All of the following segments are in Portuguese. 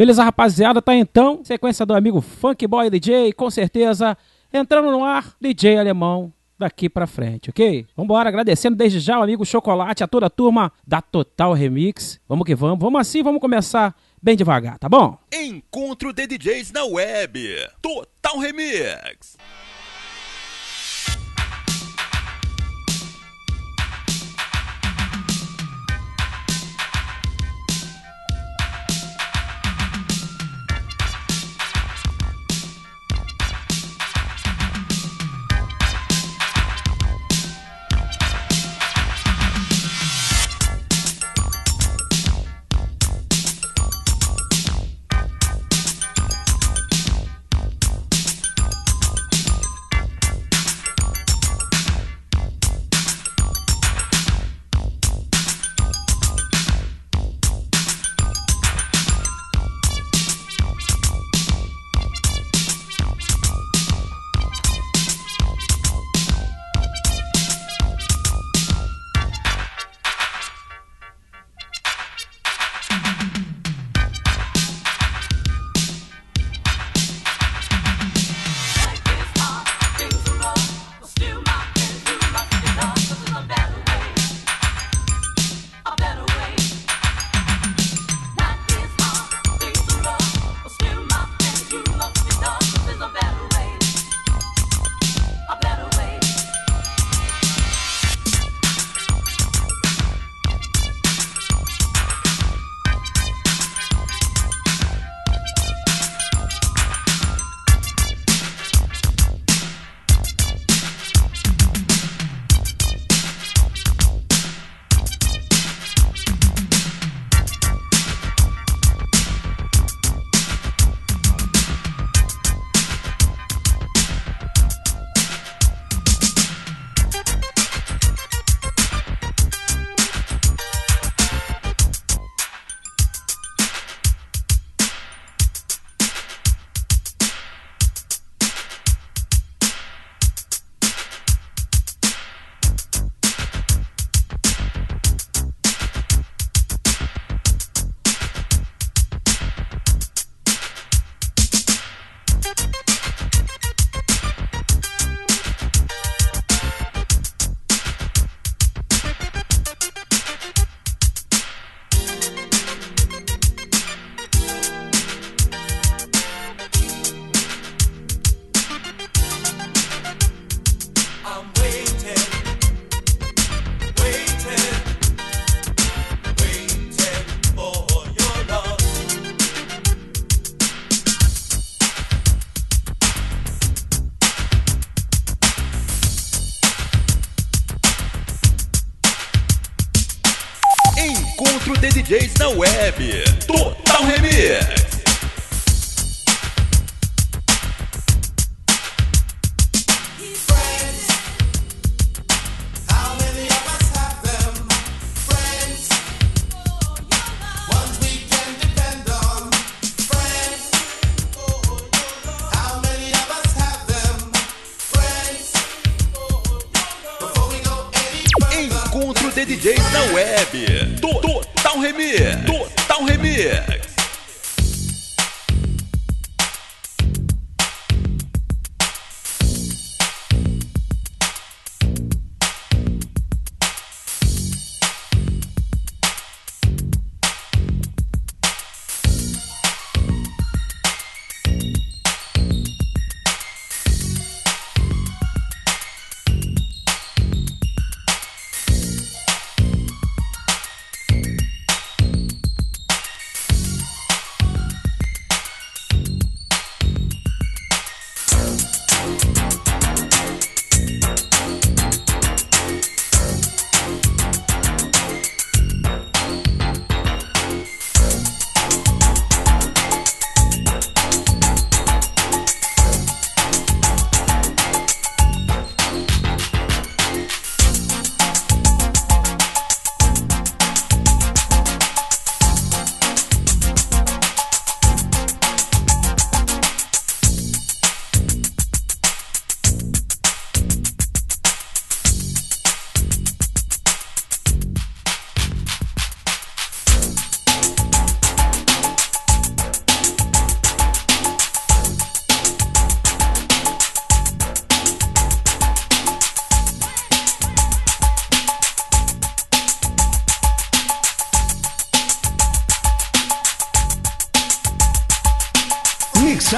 Beleza, rapaziada? Tá então, sequência do amigo Funk Boy DJ, com certeza, entrando no ar, DJ Alemão, daqui pra frente, ok? Vambora, agradecendo desde já o amigo Chocolate, a toda a turma da Total Remix. Vamos que vamos, vamos assim, vamos começar bem devagar, tá bom? Encontro de DJs na web, Total Remix. De DJs na web. Total Remix. Total Remix.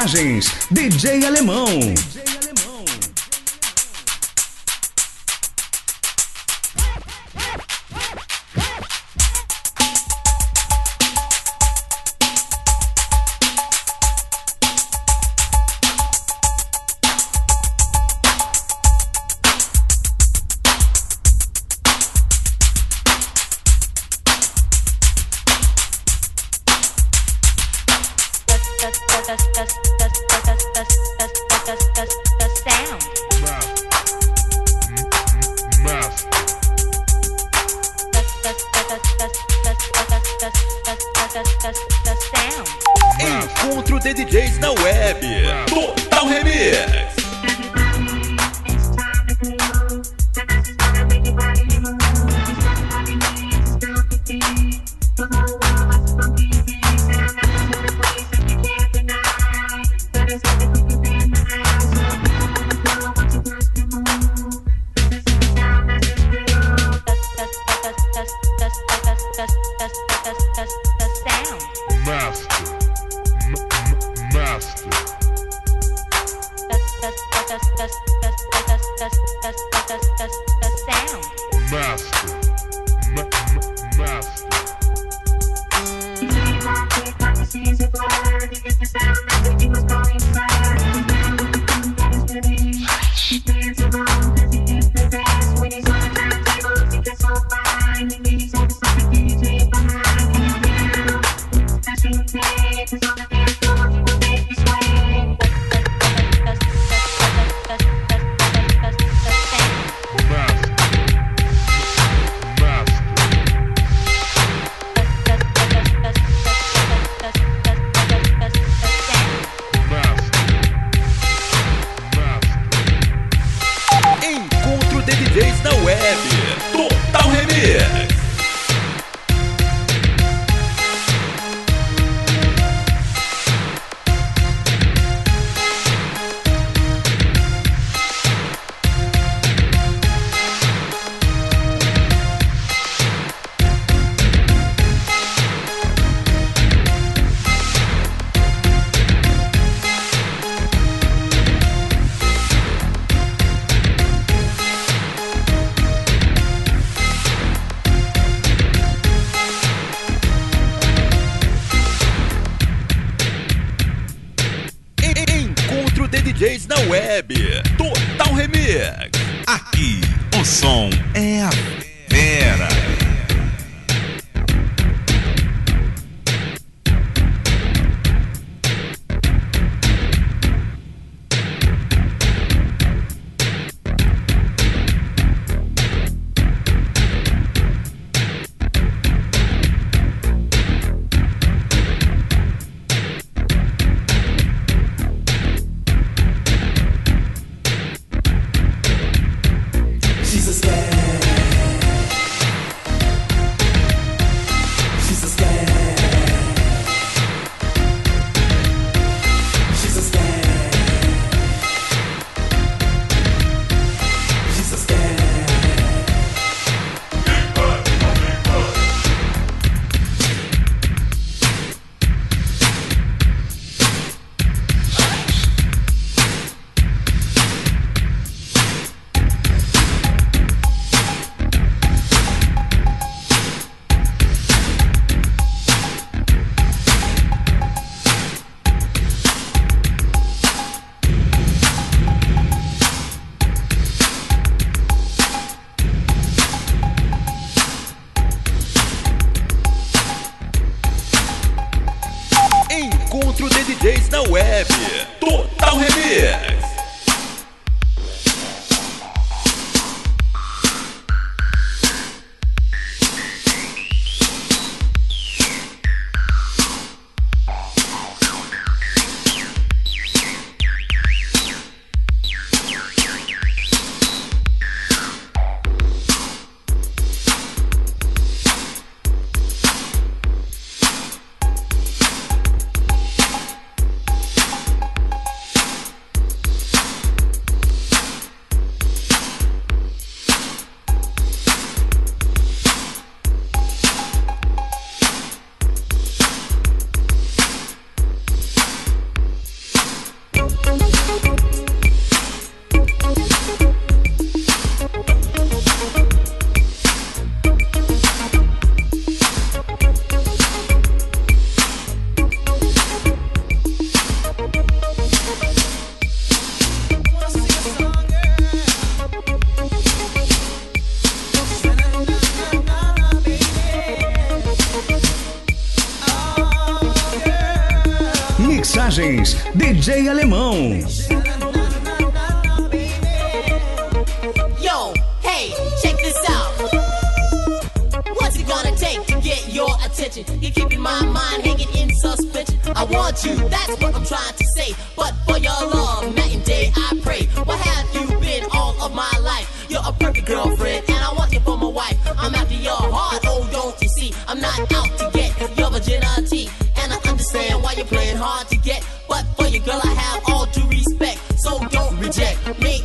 Mensagens, DJ Alemão. DJs na web. Total Remix. Aqui, o som é a fera. DJ Alemão. Yo, hey, check this out. What's it gonna take to get your attention? You're keeping my mind hanging in suspension. I want you, that's what I'm trying to say. But for your love, night and day I pray. What have you been all of my life? You're a perfect girlfriend, and I want you for my wife. I'm after your heart, oh, don't you see? I'm not out to get your virginity. And I understand why you're playing hard to make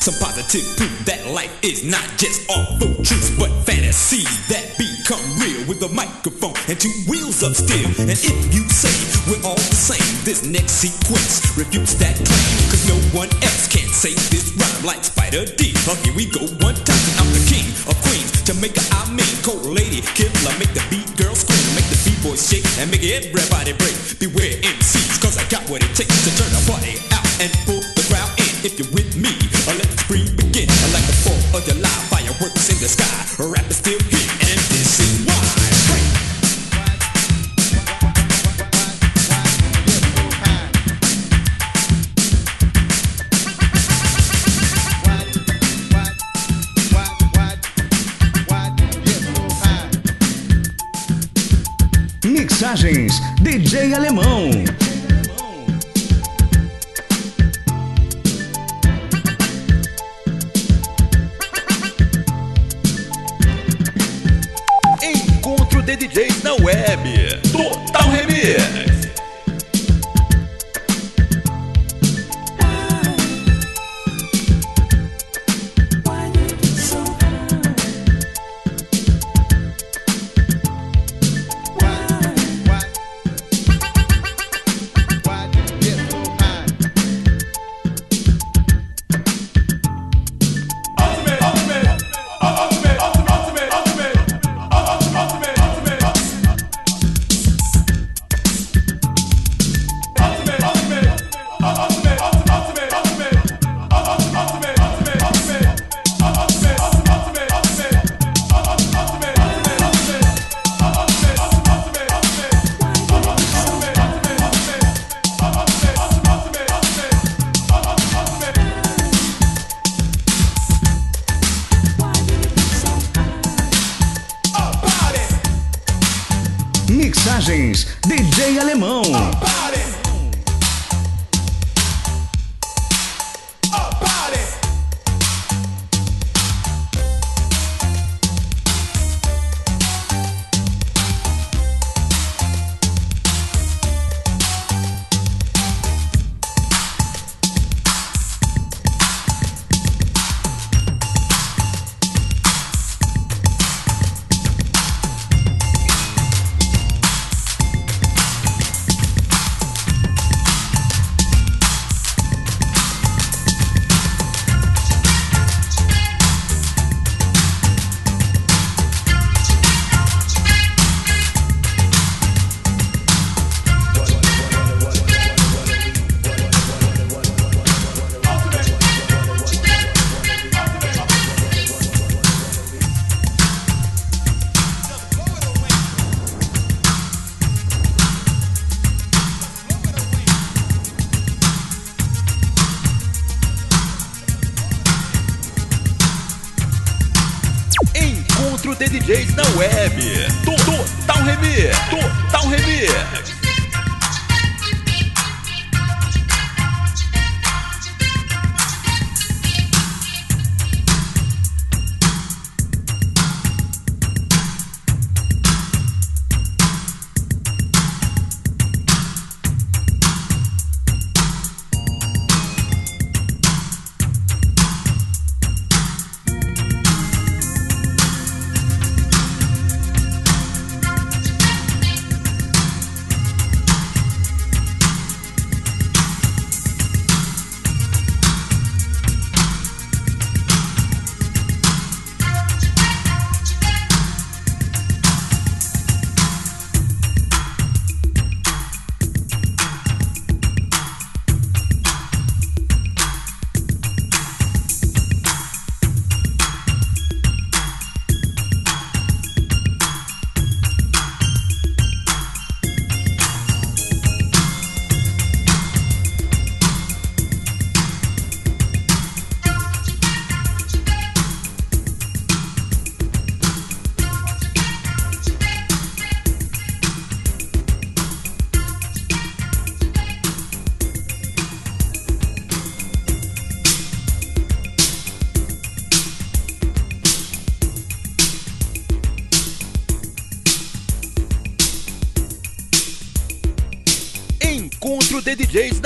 some positive proof that life is not just awful truths, but fantasies that become real with a microphone and two wheels of steel. And if you say we're all the same, this next sequence refutes that claim, cause no one else can say this rhyme like Spider D. Oh, here we go one time. I'm the king of queens, Jamaica, I mean, cold lady, killer, make the beat girl scream, make the b-boys shake, and make everybody break. Beware of July, fireworks in the sky. Rap is still here, and this is why. Mixagens DJ Alemão. Web.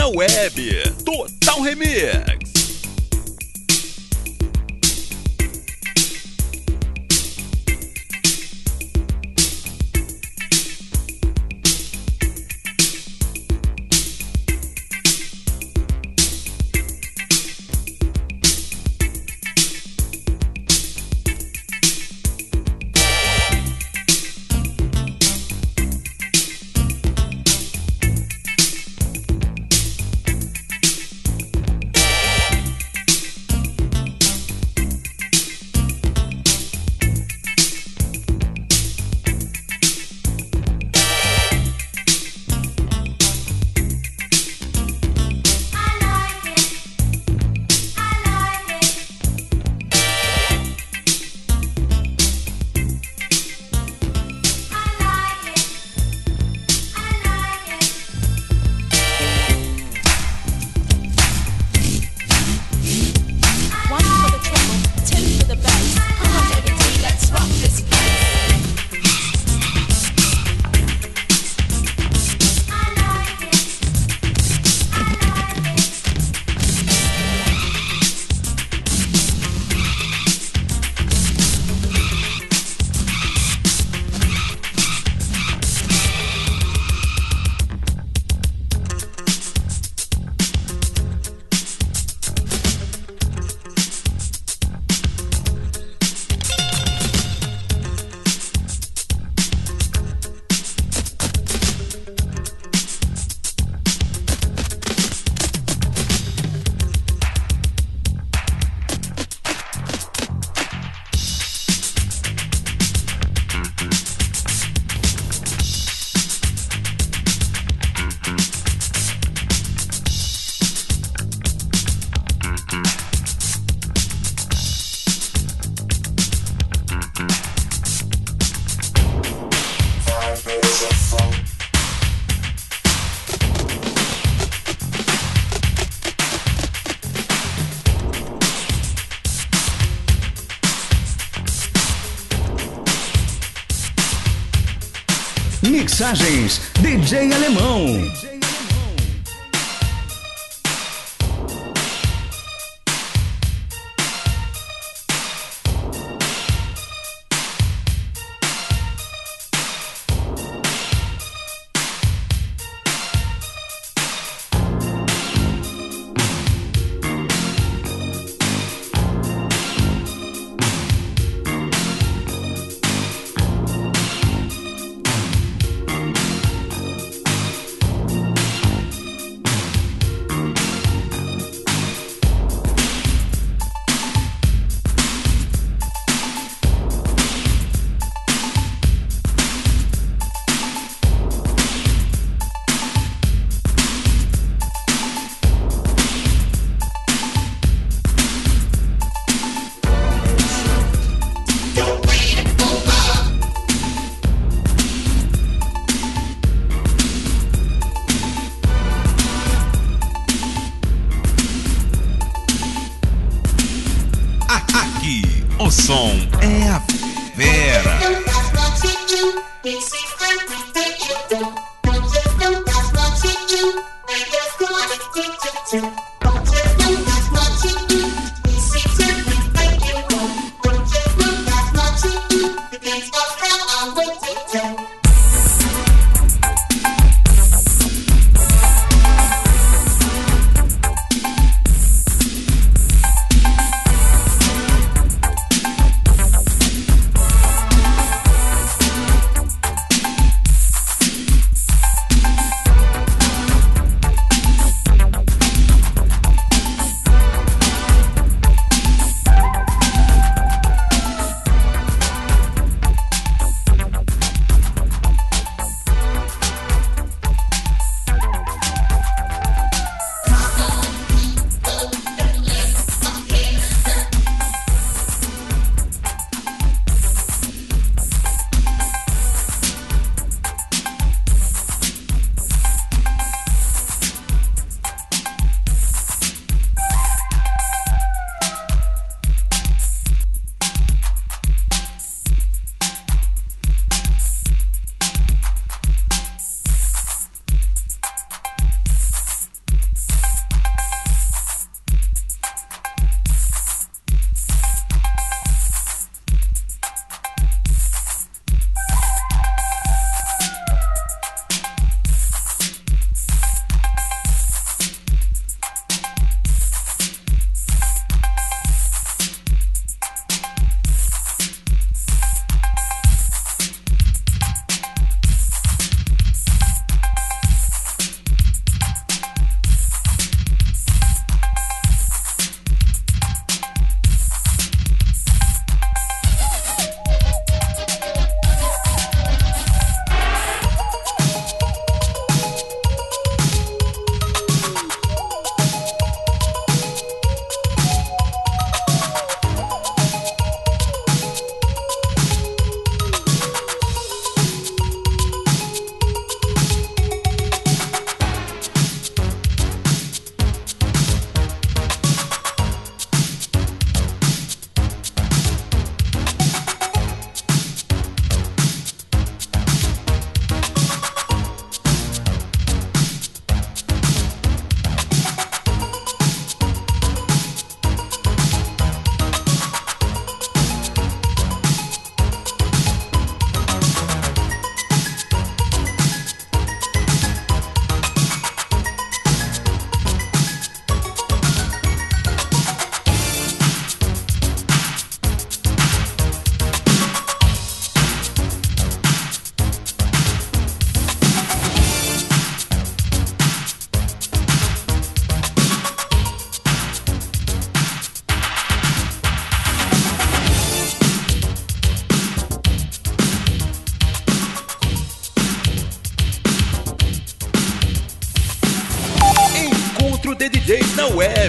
Na web. Total Remix. Mixagens DJ Alemão.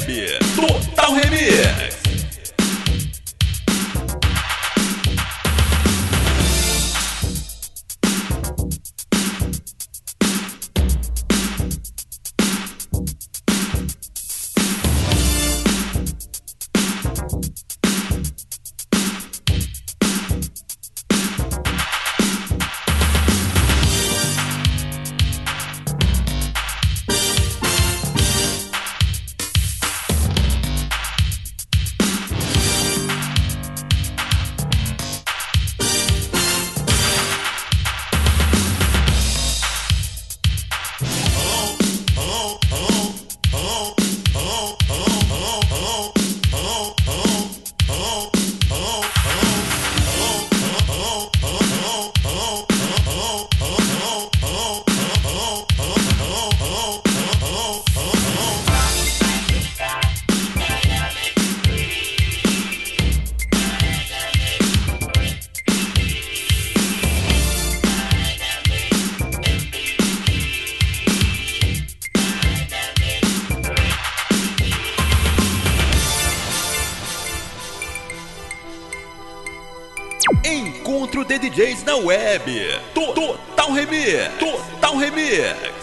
bebe. Na web. To- Total Remix. Total Remix.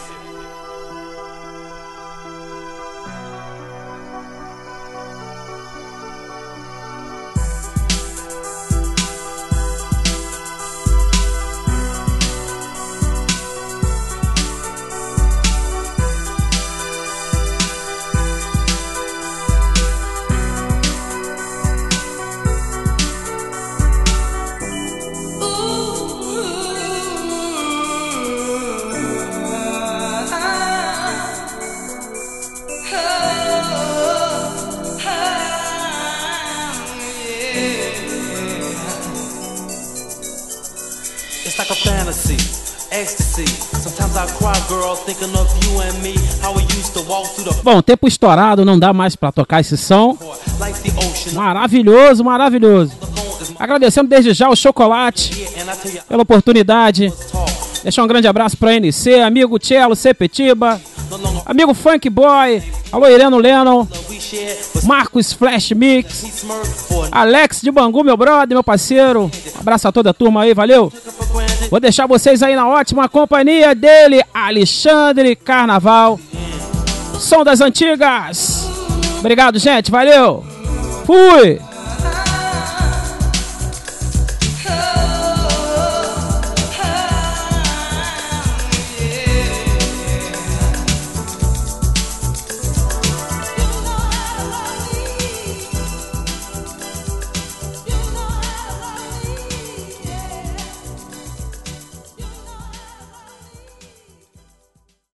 Bom, tempo estourado, não dá mais pra tocar esse som. Maravilhoso, maravilhoso. Agradecendo desde já o Chocolate pela oportunidade. Deixar um grande abraço pra NC, amigo Cello, Sepetiba, amigo Funk Boy, alô Ireno Lennon, Marcos Flash Mix, Alex de Bangu, meu brother, meu parceiro. Um abraço a toda a turma aí, valeu. Vou deixar vocês aí na ótima companhia dele, Alexandre Carnaval. Som das antigas. Obrigado, gente, valeu. Fui.